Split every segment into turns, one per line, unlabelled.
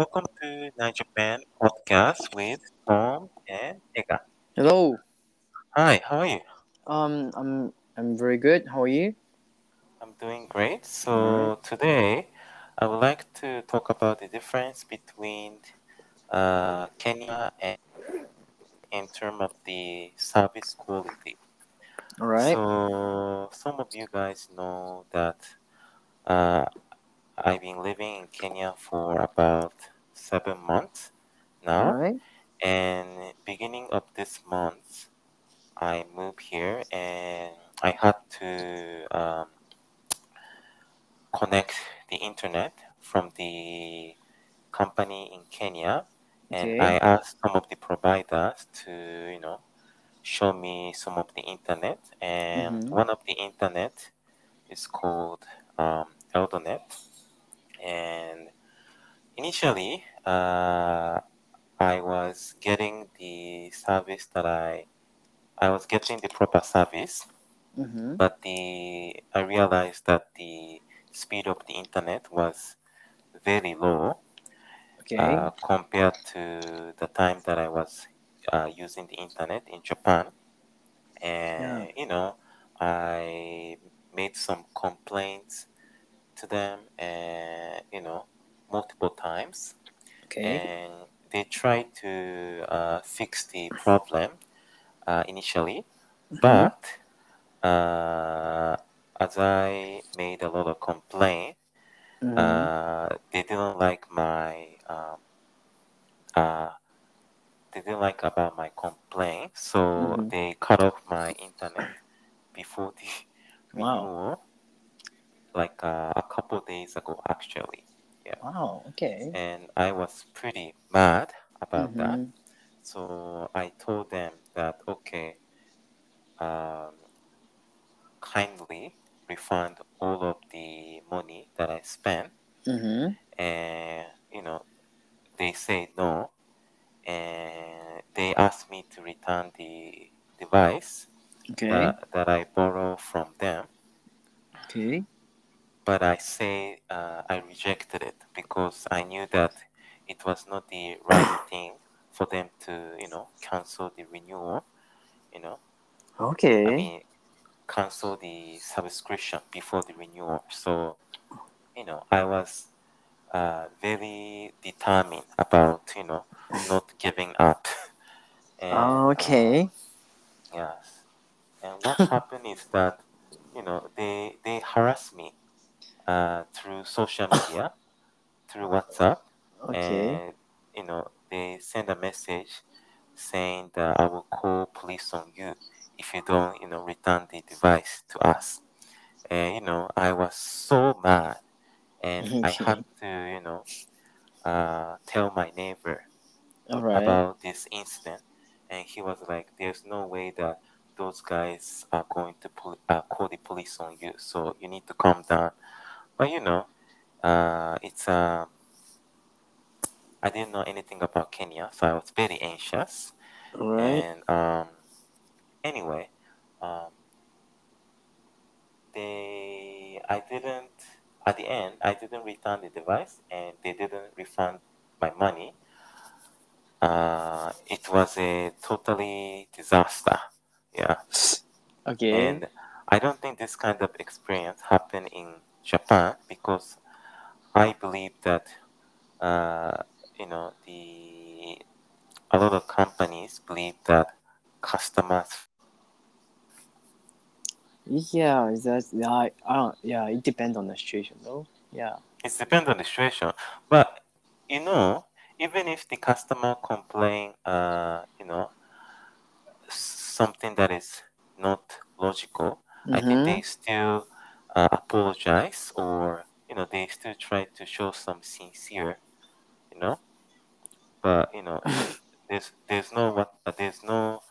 welcome to Night Japan podcast with Tom and Tega.
Hello.
Hi, how are you?
Um, I'm I'm very good. How are you?
I'm doing great. So today I would like to talk about the difference between uh, Kenya and in terms of the service quality.
All right.
So some of you guys know that uh, I've been living in Kenya for about seven months
All
now.
right.
And beginning of this month, I moved here and I had to um, connect the internet from the company in Kenya. And
Okay.
I asked some of the providers to, you know, show me some of the internet. And
Mhm.
one of the internet is called um, Eldonet. And initially, uh, I was getting the service that I I was getting the proper service,
Mhm.
but the I realized that the speed of the internet was very low
Okay.
uh, compared to the time that I was uh, using the internet in Japan. And you know, I made some complaints to them, and you know, multiple times.
Okay.
and they tried to uh, fix the problem uh, initially,
Mhm.
but uh, as I made a lot of complaint,
Mhm.
uh, they didn't like my um, uh, they didn't like about my complaint, so
Mhm.
they cut off my internet before the
Wow.
renewal, like uh, a couple days ago actually. Yeah,
Wow. Okay.
and I was pretty mad about that.
Mhm.
So I told them that okay, um, kindly refund all of the money that I spent,
Mhm.
and you know, they say no, and they asked me to return the device
Okay.
that, that I borrow from them,
Okay.
But I say uh, I rejected it because I knew that it was not the right thing for them to you know cancel the renewal, you know.
Okay.
I mean, cancel the subscription before the renewal. So, you know, I was uh, very determined about, you know, not giving up. and uh,
Okay.
yes, and what happened is that, you know, they they harass me uh, through social media, through WhatsApp,
Okay.
and you know, they send a message saying that I will call police on you if you don't, you know, return the device to us. And you know, I was so mad, and I had to, you know, uh, tell my neighbor
right.
about this incident, and he was like, "There's no way that those guys are going to pol- uh, call the police on you, so you need to calm down." But you know, uh, it's uh, I didn't know anything about Kenya, so I was very anxious.
Right.
And um, anyway, um, they I didn't at the end I didn't return the device, and they didn't refund my money. Uh, it was a totally disaster. Yeah,
Okay.
and I don't think this kind of experience happened in Japan because I believe that uh, you know the a lot of companies believe that customers
Yeah. That's. I, I don't. Yeah. It depends on the situation, though. Yeah.
it depends on the situation but you know even if the customer complain uh you know something that is not logical i think
Mhm.
they still uh, apologize or you know they still try to show some sincere you know? But you know there's there's no what uh, there's no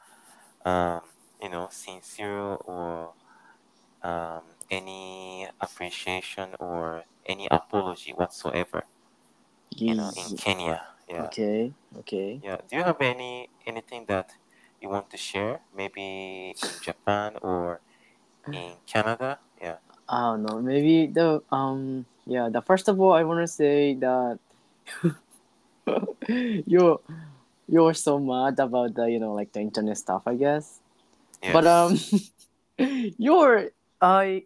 um you know sincere or um any appreciation or any apology whatsoever you know in kenya. Yeah.
Okay. Okay.
yeah. Do you have any anything that you want to share? Maybe in japan or in canada
I don't know. Maybe the um. Yeah. The first of all, I want to say that you're you're so mad about the you know like the internet stuff, I guess.
Yes.
But um, you're I,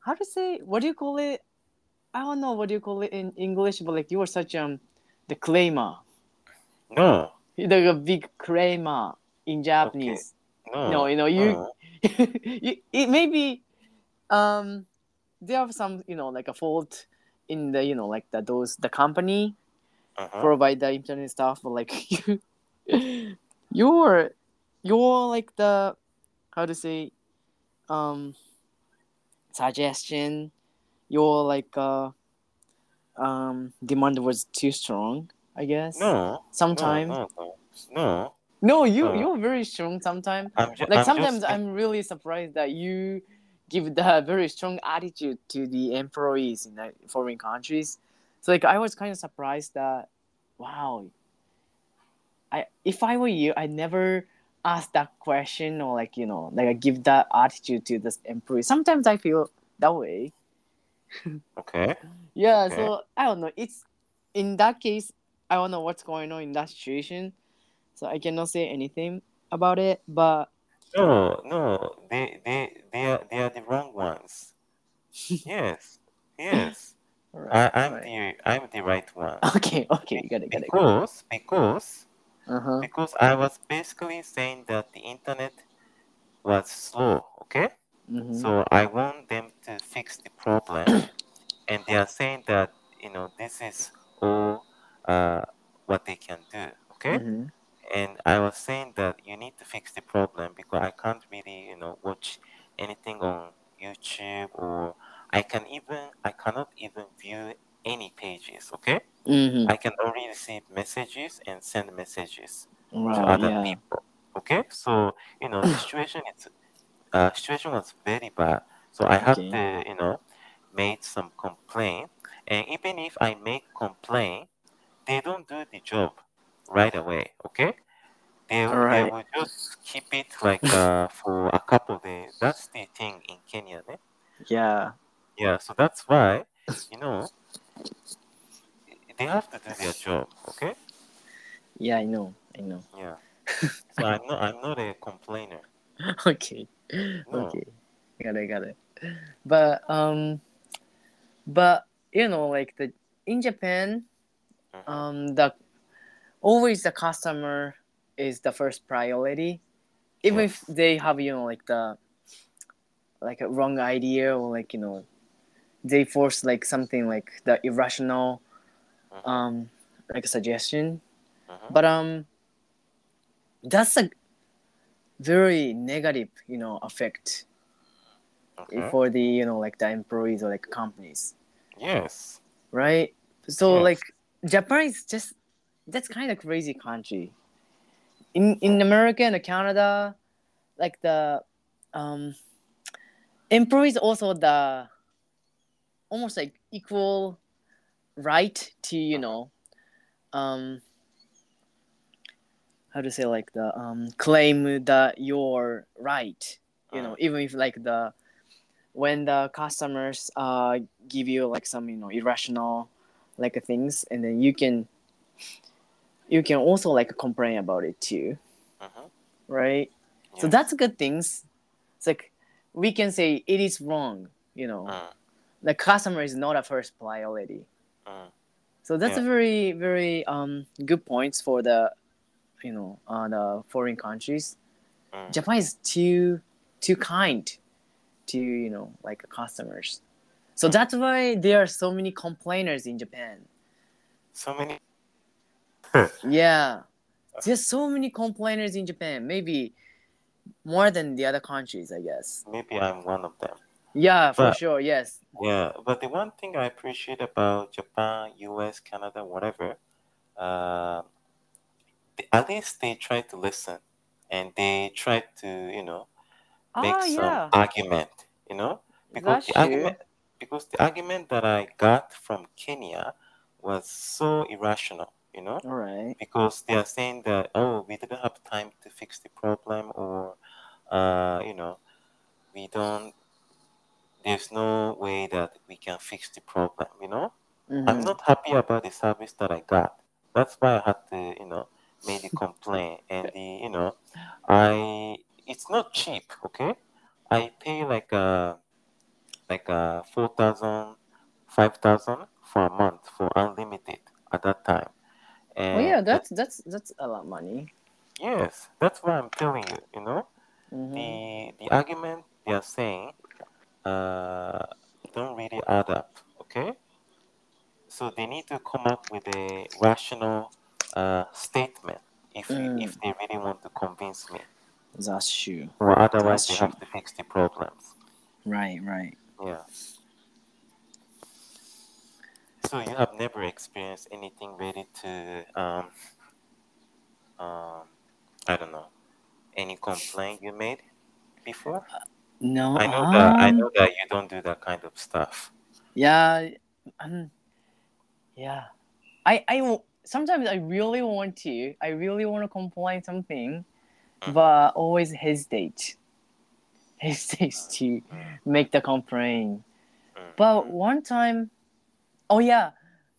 how to say? What do you call it? I don't know what do you call it in English, but like you are such um, the claimer,
no,
a big claimer in Japanese.
no,
No, you know you,
no.
you it maybe um, there are some you know like a fault in the you know like the those the company
Uh-huh.
provide the internet stuff, but like you, you're you're like the how to say um suggestion your like uh um demand was too strong i guess
No,
sometimes
no, no, no.
no, you
no.
you're very strong sometimes like
I'm
sometimes
just,
i'm really surprised that you give the very strong attitude to the employees in the foreign countries. So like i was kind of surprised that wow i if i were you i never ask that question or like you know like i give that attitude to this employee. Sometimes i feel that way.
Okay.
yeah
Okay.
so i don't know. It's in that case i don't know what's going on in that situation. So i cannot say anything about it but
No, no, they, they, they are, they are the wrong ones. Yes, yes. I, I'm
Alright.
the, I'm the right one.
Okay, okay, you got it, got it.
Because, because,
Uh huh.
because I was basically saying that the internet was slow. Okay.
Mm-hmm.
So I want them to fix the problem, and they are saying that you know this is all uh, what they can do. Okay,
Mhm.
and I was saying that you need to fix the problem because I can't really you know watch anything on YouTube or I can even I cannot even view any pages. Okay,
Mhm.
I can only receive messages and send messages to other
Yeah.
people. Okay, so you know the situation is uh, situation was very bad. So I had
Okay.
to you know made some complaint, and even if I make complaint, they don't do the job right away. Okay, they they will just keep it like uh, for a couple days. That's the thing in Kenya. Eh?
Yeah.
Yeah, so that's why you know they have to do their job. Okay.
Yeah, I know. I know.
Yeah. So I'm not I'm not a complainer.
okay.
No.
Okay. Got it, got it. But um but you know like the in Japan
Mhm.
um the always the customer is the first priority even if they have you know like the like a wrong idea or like you know they force like something like the irrational um like a suggestion
Mhm.
but um that's a very negative you know effect
Okay.
for the you know like the employees or like companies
Yes.
right so
Yes.
like japan is just that's kind of crazy country in in america and canada like the um employees also the almost like equal right to you know um how to say like the um claim that you're right you know
Mm.
even if like the when the customers uh give you like some you know irrational like things and then you can you can also like complain about it too
Mhm.
right so that's good things it's like we can say it is wrong you know
Mm.
The customer is not a first priority
Mm.
so that's a very very um good points for the you know uh, the foreign countries
Mm.
japan is too too kind to you know like customers so that's why there are so many complainers in japan
So many.
yeah there's so many complainers in japan maybe more than the other countries i guess
Maybe I'm one of them.
Yeah for
But-
sure yes.
Yeah, but the one thing I appreciate about Japan, US, Canada, whatever, uh, at least they try to listen and they try to, you know, make
ah
some
yeah.
argument, you know, because
that's
the
true.
argument because the argument that I got from Kenya was so irrational, you know,
all right.
Because they are saying that oh we didn't have time to fix the problem or uh, you know we don't there's no way that we can fix the problem, you know. I'm
Mhm.
not happy about the service that I got, that's why I had to, you know, made a complaint. And the, you know, I it's not cheap, okay? I pay like a like a four thousand, five thousand for a month for unlimited at that time. And
Well, yeah, that's that's that's a lot of money.
yes, that's why I'm telling you, you know.
Mhm.
the the argument they are saying uh, don't really add up. Okay, so they need to come up with a rational uh, statement if
Mm.
if they really want to convince me,
That's true.
or otherwise
That's
they
true.
have to fix the problems.
Right, right.
Yeah. So you have never experienced anything related to um um I don't know any complaint you made before?
No,
I know that I
um,
know that you don't do that kind of stuff.
Yeah, um, yeah. I I sometimes I really want to. I really want to complain something,
Mhm.
but always hesitate. Hesitate to make the complaint.
Mm,
But
mm,
one time, oh yeah,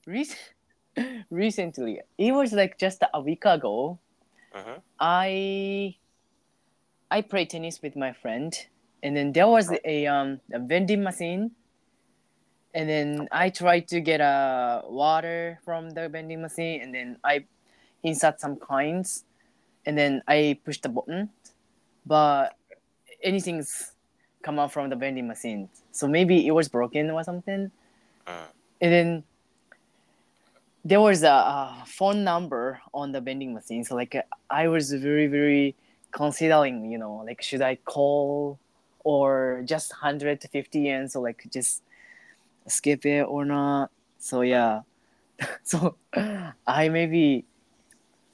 rec- recently it was like just a week ago.
mhm,
I I played tennis with my friend, and then there was a um a vending machine, and then I tried to get a water from the vending machine, and then I insert some coins, and then I push the button, but anything's come out from the vending machine. So maybe it was broken or something,
mm,
and then there was a, a phone number on the vending machine. So like i was very very considering you know like should i call or just 150 yen? So like just skip it or not so yeah so i maybe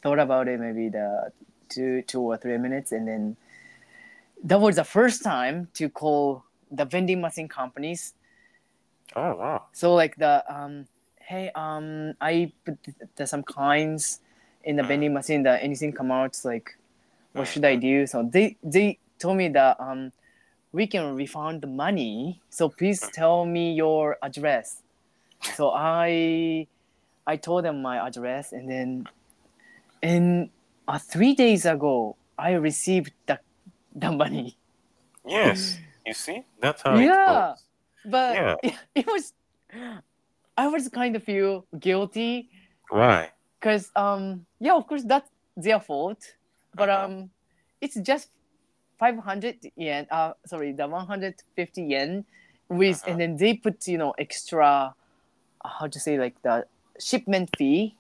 thought about it maybe the two two or three minutes and then that was the first time to call the vending machine companies
Oh wow.
so like the um, hey um, I put th- th- some coins in the
Mm.
vending machine. That anything come out like, what should I do? So they they told me that um, we can refund the money. So please tell me your address. So I I told them my address and then and uh, three days ago I received the the money.
Yes. You see, that's how
Yeah.
it.
But
Yeah.
it, it was I was kind of feel guilty
Why?
because um yeah of course that's their fault but
Uh-huh.
um it's just 500 yen uh sorry the 150 yen with
Uh-huh.
and then they put you know extra uh, how to say like the shipment fee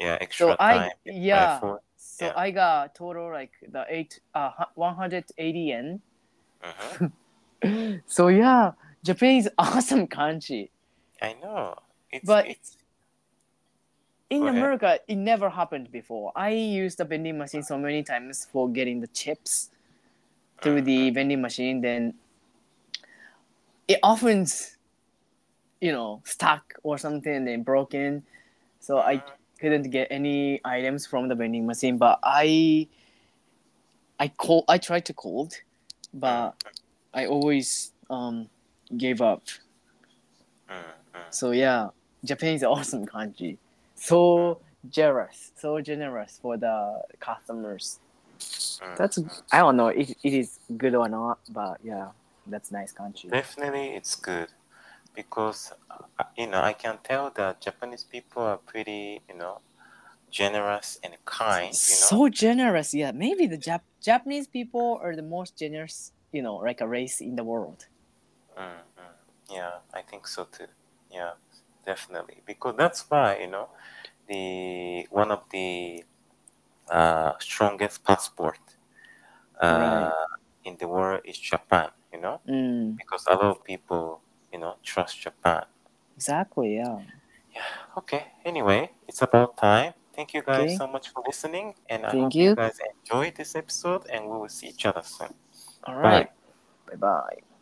Yeah, extra
so i
time.
yeah
effort.
so
yeah.
i got total like the eight uh 180 yen
Mhm.
so yeah japan is awesome country
I know. It's
But-
it's
in America, it never happened before. I used the vending machine so many times for getting the chips through the vending machine. Then it often, you know, stuck or something, then broken. So I couldn't get any items from the vending machine. But I, I call, I tried to call, but I always um gave up.
Mm, mm.
So yeah, Japan is an awesome country. So generous, so generous for the customers. That's I don't know if it is good or not, but yeah, that's nice country.
Definitely, it's good because uh, you know I can tell that Japanese people are pretty, you know, generous and kind. You know,
So generous, yeah. Maybe the Jap- Japanese people are the most generous, you know, like a race in the world.
Mm, mm. Yeah, I think so too. Yeah, definitely. Because that's why, you know, the one of the uh, strongest passport uh, in the world is Japan, you know,
Mm,
because a lot of people, you know, trust Japan.
exactly, Yeah. yeah.
Okay, anyway, it's about time. Thank you guys
Okay.
so much for listening, and I
Thank
hope
you.
you guys enjoyed this episode, and we will see each other soon.
All right. Bye bye.